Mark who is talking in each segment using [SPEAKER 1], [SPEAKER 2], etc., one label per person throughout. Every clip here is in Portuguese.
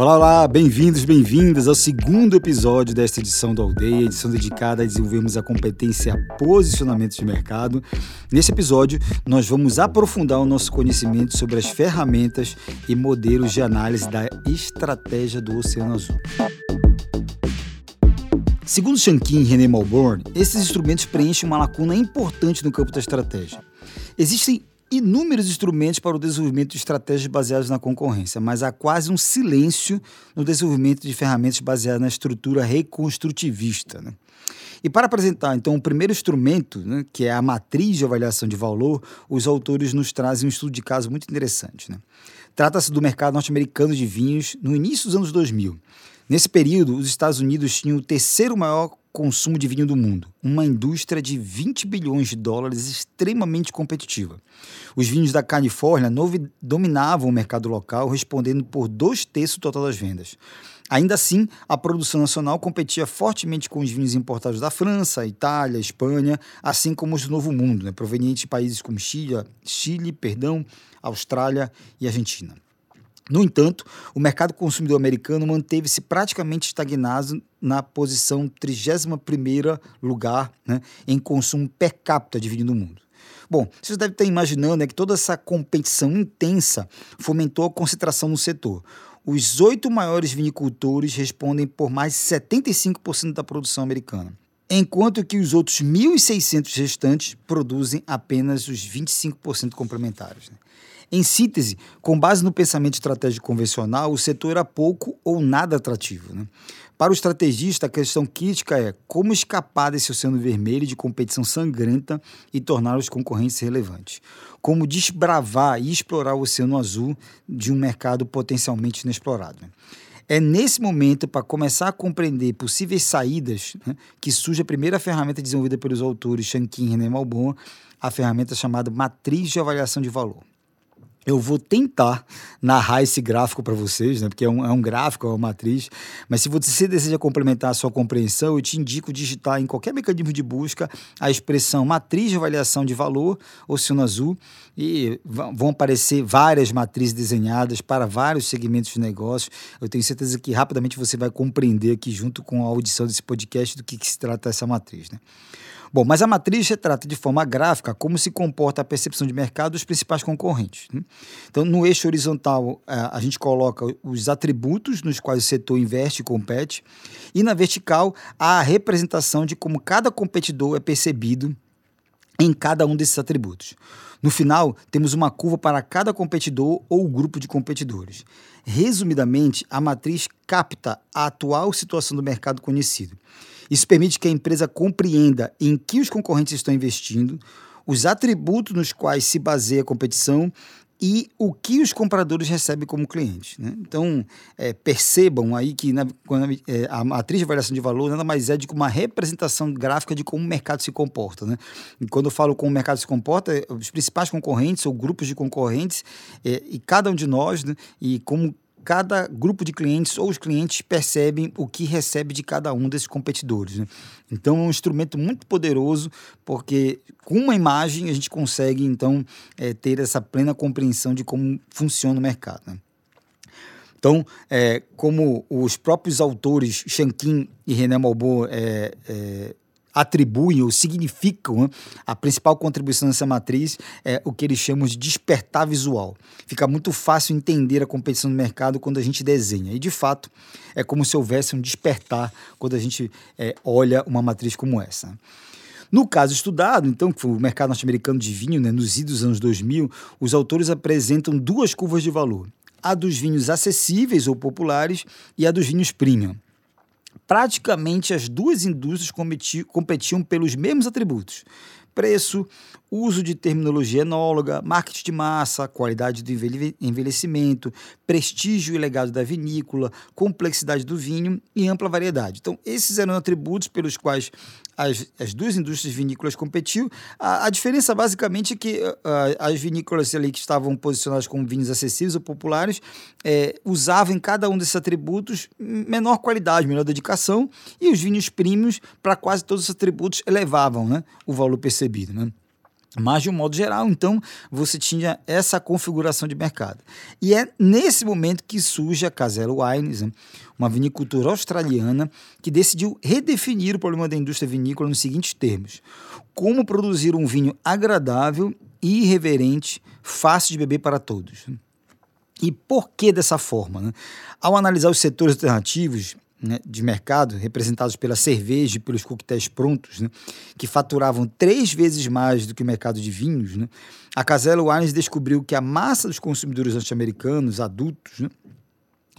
[SPEAKER 1] Olá, olá, bem-vindos, bem-vindas ao segundo episódio desta edição da Aldeia, edição dedicada a desenvolvermos a competência posicionamento de mercado. Nesse episódio, nós vamos aprofundar o nosso conhecimento sobre as ferramentas e modelos de análise da estratégia do Oceano Azul. Segundo Shankin e René Malborn, esses instrumentos preenchem uma lacuna importante no campo da estratégia. Existem inúmeros instrumentos para o desenvolvimento de estratégias baseadas na concorrência, mas há quase um silêncio no desenvolvimento de ferramentas baseadas na estrutura reconstrutivista. Né? E para apresentar, então, o primeiro instrumento, né, que é a matriz de avaliação de valor, os autores nos trazem um estudo de caso muito interessante. Né? Trata-se do mercado norte-americano de vinhos no início dos anos 2000. Nesse período, os Estados Unidos tinham o terceiro maior consumo de vinho do mundo, uma indústria de 20 bilhões de dólares extremamente competitiva. Os vinhos da Califórnia dominavam o mercado local, respondendo por dois terços do total das vendas. Ainda assim, a produção nacional competia fortemente com os vinhos importados da França, Itália, Espanha, assim como os do Novo Mundo, né, provenientes de países como Chile, Chile, perdão, Austrália e Argentina. No entanto, o mercado consumidor americano manteve-se praticamente estagnado na posição 31 lugar né, em consumo per capita de vinho no mundo. Bom, vocês devem estar imaginando né, que toda essa competição intensa fomentou a concentração no setor. Os oito maiores vinicultores respondem por mais de 75% da produção americana, enquanto que os outros 1.600 restantes produzem apenas os 25% complementares. Né? Em síntese, com base no pensamento estratégico convencional, o setor era pouco ou nada atrativo. Né? Para o estrategista, a questão crítica é como escapar desse oceano vermelho de competição sangrenta e tornar os concorrentes relevantes. Como desbravar e explorar o oceano azul de um mercado potencialmente inexplorado. Né? É nesse momento, para começar a compreender possíveis saídas, né, que surge a primeira ferramenta desenvolvida pelos autores Shankin e René Malbon, a ferramenta chamada Matriz de Avaliação de Valor eu vou tentar narrar esse gráfico para vocês, né? porque é um, é um, gráfico, é uma matriz. Mas se você deseja complementar a sua compreensão, eu te indico digitar em qualquer mecanismo de busca a expressão matriz de avaliação de valor, oceano azul, e vão aparecer várias matrizes desenhadas para vários segmentos de negócio. Eu tenho certeza que rapidamente você vai compreender aqui, junto com a audição desse podcast, do que, que se trata essa matriz. Né? Bom, mas a matriz retrata de forma gráfica como se comporta a percepção de mercado dos principais concorrentes. Né? Então, no eixo horizontal, é, a gente coloca os atributos nos quais o setor investe e compete, e na vertical, a representação de como cada competidor é percebido em cada um desses atributos. No final, temos uma curva para cada competidor ou grupo de competidores. Resumidamente, a matriz capta a atual situação do mercado conhecido isso permite que a empresa compreenda em que os concorrentes estão investindo, os atributos nos quais se baseia a competição e o que os compradores recebem como clientes. Né? Então, é, percebam aí que na, quando, é, a matriz de variação de valor nada mais é do que uma representação gráfica de como o mercado se comporta. Né? E quando eu falo como o mercado se comporta, os principais concorrentes ou grupos de concorrentes é, e cada um de nós, né? e como cada grupo de clientes ou os clientes percebem o que recebe de cada um desses competidores. Né? Então é um instrumento muito poderoso, porque com uma imagem a gente consegue então é, ter essa plena compreensão de como funciona o mercado. Né? Então, é, como os próprios autores Shankin e René Malbon é, é atribuem ou significam né, a principal contribuição dessa matriz é o que eles chamam de despertar visual. Fica muito fácil entender a competição do mercado quando a gente desenha. E, de fato, é como se houvesse um despertar quando a gente é, olha uma matriz como essa. No caso estudado, então, que foi o mercado norte-americano de vinho, né, nos idos anos 2000, os autores apresentam duas curvas de valor: a dos vinhos acessíveis ou populares e a dos vinhos premium praticamente as duas indústrias competiam pelos mesmos atributos: preço, uso de terminologia enóloga, marketing de massa, qualidade do envelhecimento, prestígio e legado da vinícola, complexidade do vinho e ampla variedade. Então, esses eram atributos pelos quais as, as duas indústrias vinícolas competiam. A, a diferença, basicamente, é que uh, as vinícolas ali que estavam posicionadas como vinhos acessíveis ou populares é, usavam em cada um desses atributos menor qualidade, menor dedicação, e os vinhos premiums, para quase todos os atributos, elevavam né, o valor percebido. Né? Mas, de um modo geral, então, você tinha essa configuração de mercado. E é nesse momento que surge a Casella Wines, uma vinicultura australiana que decidiu redefinir o problema da indústria vinícola nos seguintes termos: como produzir um vinho agradável e irreverente, fácil de beber para todos. E por que dessa forma? Né? Ao analisar os setores alternativos, né, de mercado, representados pela cerveja e pelos coquetéis prontos, né, que faturavam três vezes mais do que o mercado de vinhos, né, a Casella Wines descobriu que a massa dos consumidores norte-americanos adultos né,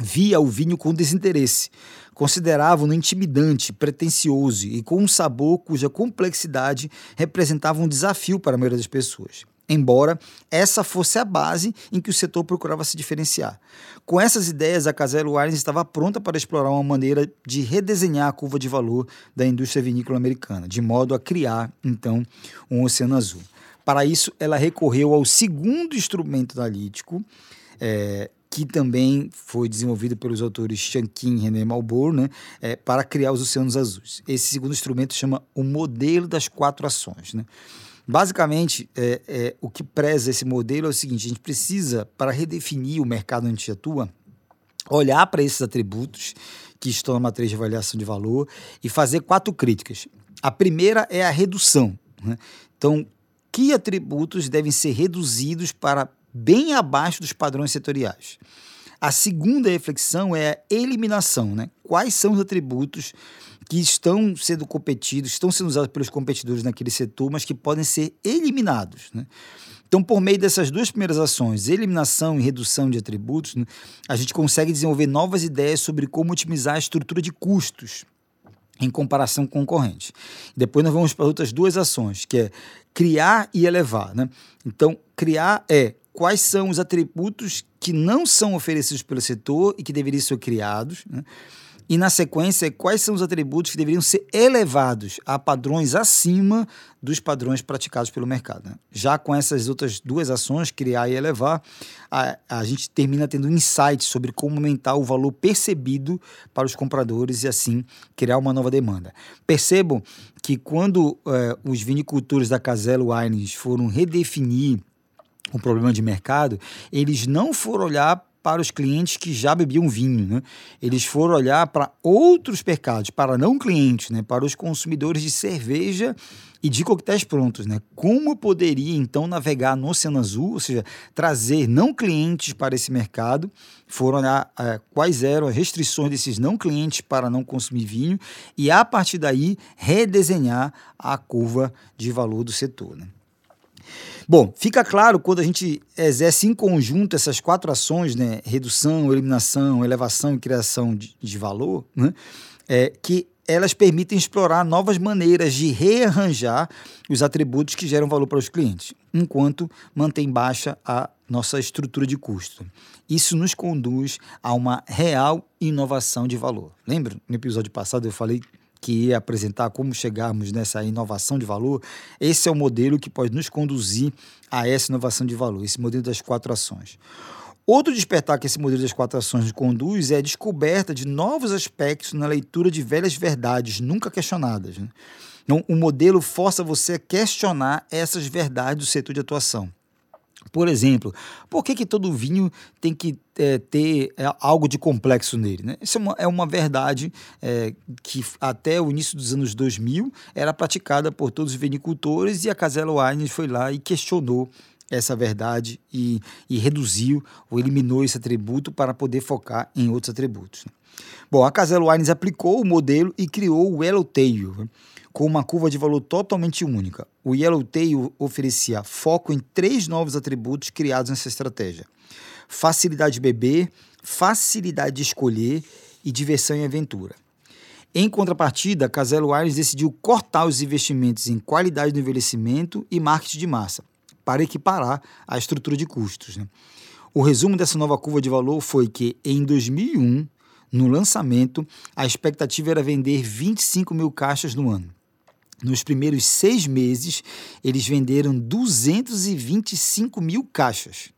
[SPEAKER 1] via o vinho com desinteresse, consideravam-no intimidante, pretensioso e com um sabor cuja complexidade representava um desafio para a maioria das pessoas embora essa fosse a base em que o setor procurava se diferenciar. Com essas ideias, a Casella Wines estava pronta para explorar uma maneira de redesenhar a curva de valor da indústria vinícola americana, de modo a criar, então, um oceano azul. Para isso, ela recorreu ao segundo instrumento analítico, é, que também foi desenvolvido pelos autores Shankin e René Malbour, né, é, para criar os oceanos azuis. Esse segundo instrumento chama o modelo das quatro ações. Né? Basicamente, é, é, o que preza esse modelo é o seguinte: a gente precisa, para redefinir o mercado onde gente atua, olhar para esses atributos que estão na matriz de avaliação de valor e fazer quatro críticas. A primeira é a redução. Né? Então, que atributos devem ser reduzidos para bem abaixo dos padrões setoriais? A segunda reflexão é a eliminação. Né? Quais são os atributos que estão sendo competidos, estão sendo usados pelos competidores naquele setor, mas que podem ser eliminados. Né? Então, por meio dessas duas primeiras ações, eliminação e redução de atributos, né, a gente consegue desenvolver novas ideias sobre como otimizar a estrutura de custos em comparação com concorrente. Depois nós vamos para outras duas ações, que é criar e elevar. Né? Então, criar é quais são os atributos que não são oferecidos pelo setor e que deveriam ser criados. Né? E, na sequência, quais são os atributos que deveriam ser elevados a padrões acima dos padrões praticados pelo mercado. Né? Já com essas outras duas ações, criar e elevar, a, a gente termina tendo insights sobre como aumentar o valor percebido para os compradores e, assim, criar uma nova demanda. Percebam que quando é, os vinicultores da Casella Wines foram redefinir o problema de mercado, eles não foram olhar para os clientes que já bebiam vinho. Né? Eles foram olhar para outros mercados, para não clientes, né? para os consumidores de cerveja e de coquetéis prontos. Né? Como poderia, então, navegar no Oceano Azul, ou seja, trazer não clientes para esse mercado, foram olhar é, quais eram as restrições desses não clientes para não consumir vinho e, a partir daí, redesenhar a curva de valor do setor. Né? Bom, fica claro quando a gente exerce em conjunto essas quatro ações, né, redução, eliminação, elevação e criação de, de valor, né, é, que elas permitem explorar novas maneiras de rearranjar os atributos que geram valor para os clientes, enquanto mantém baixa a nossa estrutura de custo. Isso nos conduz a uma real inovação de valor. Lembra? No episódio passado eu falei que ia apresentar como chegarmos nessa inovação de valor, esse é o modelo que pode nos conduzir a essa inovação de valor, esse modelo das quatro ações. Outro despertar que esse modelo das quatro ações conduz é a descoberta de novos aspectos na leitura de velhas verdades nunca questionadas. Né? Então, o modelo força você a questionar essas verdades do setor de atuação. Por exemplo, por que, que todo vinho tem que é, ter é, algo de complexo nele? Né? Isso é uma, é uma verdade é, que até o início dos anos 2000 era praticada por todos os vinicultores e a Casella Wines foi lá e questionou essa verdade e, e reduziu ou eliminou esse atributo para poder focar em outros atributos. Né? Bom, a Casella Wines aplicou o modelo e criou o Yellowtail, né? Com uma curva de valor totalmente única. O Yellowtail oferecia foco em três novos atributos criados nessa estratégia: facilidade de beber, facilidade de escolher e diversão e aventura. Em contrapartida, a Casella Wines decidiu cortar os investimentos em qualidade do envelhecimento e marketing de massa, para equiparar a estrutura de custos. Né? O resumo dessa nova curva de valor foi que, em 2001, no lançamento, a expectativa era vender 25 mil caixas no ano. Nos primeiros seis meses, eles venderam 225 mil caixas.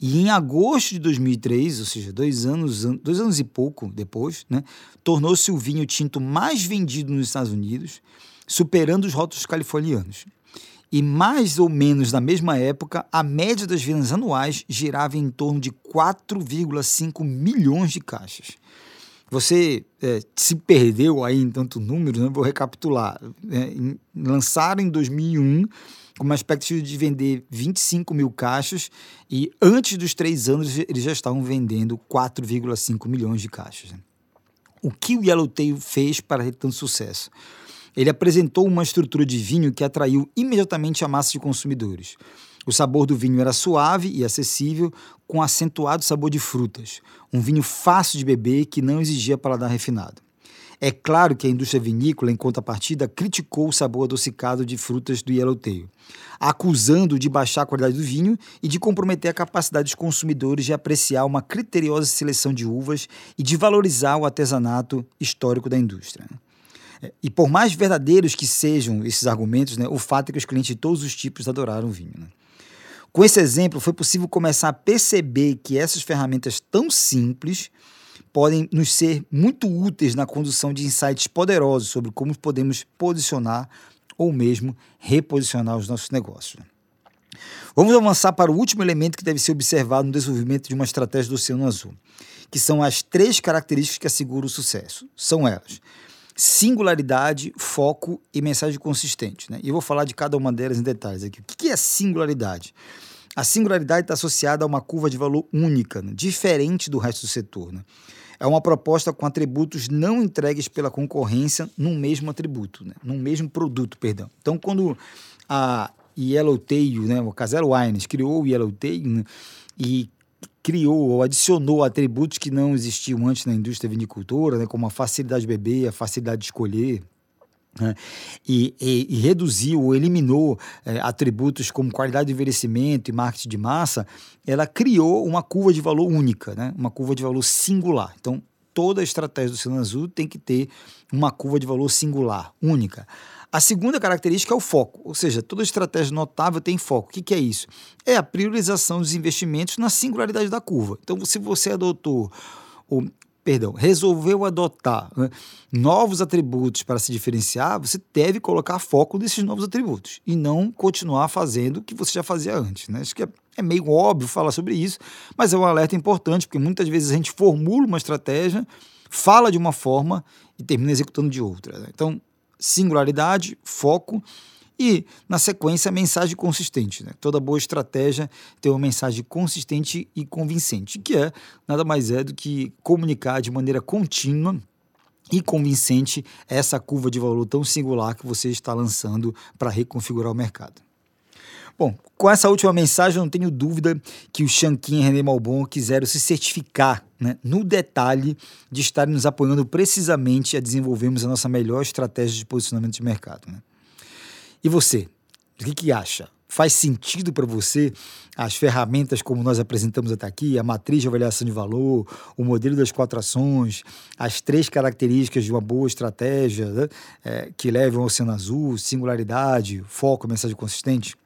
[SPEAKER 1] E em agosto de 2003, ou seja, dois anos, dois anos e pouco depois, né, tornou-se o vinho tinto mais vendido nos Estados Unidos, superando os rótulos californianos. e mais ou menos na mesma época, a média das vendas anuais girava em torno de 4,5 milhões de caixas. Você é, se perdeu aí em tanto número, né? vou recapitular. É, lançaram em 2001 com uma expectativa de vender 25 mil caixas e antes dos três anos eles já estavam vendendo 4,5 milhões de caixas. Né? O que o Yellowtail fez para ter tanto sucesso? Ele apresentou uma estrutura de vinho que atraiu imediatamente a massa de consumidores. O sabor do vinho era suave e acessível, com acentuado sabor de frutas. Um vinho fácil de beber que não exigia paladar refinado. É claro que a indústria vinícola, em contrapartida, criticou o sabor adocicado de frutas do Yellowtail, acusando de baixar a qualidade do vinho e de comprometer a capacidade dos consumidores de apreciar uma criteriosa seleção de uvas e de valorizar o artesanato histórico da indústria. É, e por mais verdadeiros que sejam esses argumentos, né, o fato é que os clientes de todos os tipos adoraram o vinho. Né? Com esse exemplo, foi possível começar a perceber que essas ferramentas tão simples podem nos ser muito úteis na condução de insights poderosos sobre como podemos posicionar ou mesmo reposicionar os nossos negócios. Vamos avançar para o último elemento que deve ser observado no desenvolvimento de uma estratégia do Oceano Azul, que são as três características que asseguram o sucesso. São elas: singularidade, foco e mensagem consistente. Né? E eu vou falar de cada uma delas em detalhes aqui. O que é singularidade? A singularidade está associada a uma curva de valor única, né? diferente do resto do setor. Né? É uma proposta com atributos não entregues pela concorrência num mesmo atributo, né? num mesmo produto, perdão. Então, quando a Yellowtail, né, o Casero Wines, criou o Yellowtail né, e criou ou adicionou atributos que não existiam antes na indústria vinicultora, né, como a facilidade de beber, a facilidade de escolher, né? E, e, e, reduziu ou eliminou é, atributos como qualidade de envelhecimento e marketing de massa, ela criou uma curva de valor única, né? uma curva de valor singular. Então, toda a estratégia do Oceano Azul tem que ter uma curva de valor singular, única. A segunda característica é o foco, ou seja, toda estratégia notável tem foco. O que, que é isso? É a priorização dos investimentos na singularidade da curva. Então, se você adotou o perdão, resolveu adotar né, novos atributos para se diferenciar, você deve colocar foco nesses novos atributos e não continuar fazendo o que você já fazia antes. Né? Acho que é, é meio óbvio falar sobre isso, mas é um alerta importante, porque muitas vezes a gente formula uma estratégia, fala de uma forma e termina executando de outra. Né? Então, singularidade, foco e, na sequência, mensagem consistente. Né? Toda boa estratégia tem uma mensagem consistente e convincente, que é nada mais é do que comunicar de maneira contínua e convincente essa curva de valor tão singular que você está lançando para reconfigurar o mercado. Bom, com essa última mensagem, eu não tenho dúvida que o Shankin e René Malbon quiseram se certificar né, no detalhe de estarem nos apoiando precisamente a desenvolvermos a nossa melhor estratégia de posicionamento de mercado. Né? E você? O que, que acha? Faz sentido para você as ferramentas como nós apresentamos até aqui, a matriz de avaliação de valor, o modelo das quatro ações, as três características de uma boa estratégia né, é, que levam ao Oceano Azul, singularidade, foco, mensagem consistente?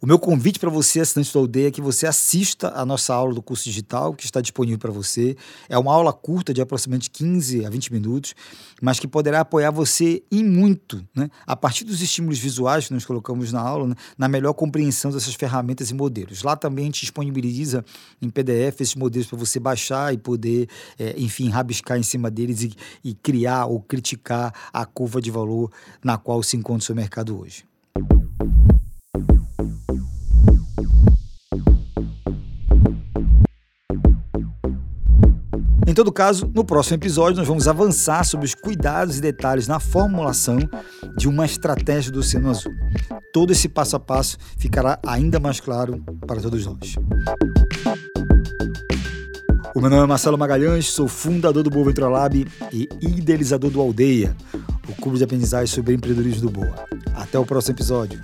[SPEAKER 1] O meu convite para você, assinante da aldeia, é que você assista a nossa aula do curso digital, que está disponível para você. É uma aula curta, de aproximadamente 15 a 20 minutos, mas que poderá apoiar você em muito, né? a partir dos estímulos visuais que nós colocamos na aula, né? na melhor compreensão dessas ferramentas e modelos. Lá também a gente disponibiliza em PDF esses modelos para você baixar e poder, é, enfim, rabiscar em cima deles e, e criar ou criticar a curva de valor na qual se encontra o seu mercado hoje. Em todo caso, no próximo episódio nós vamos avançar sobre os cuidados e detalhes na formulação de uma estratégia do Oceano Azul. Todo esse passo a passo ficará ainda mais claro para todos nós. O meu nome é Marcelo Magalhães, sou fundador do Boa Ventura Lab e idealizador do Aldeia, o clube de aprendizagem sobre empreendedorismo do Boa. Até o próximo episódio.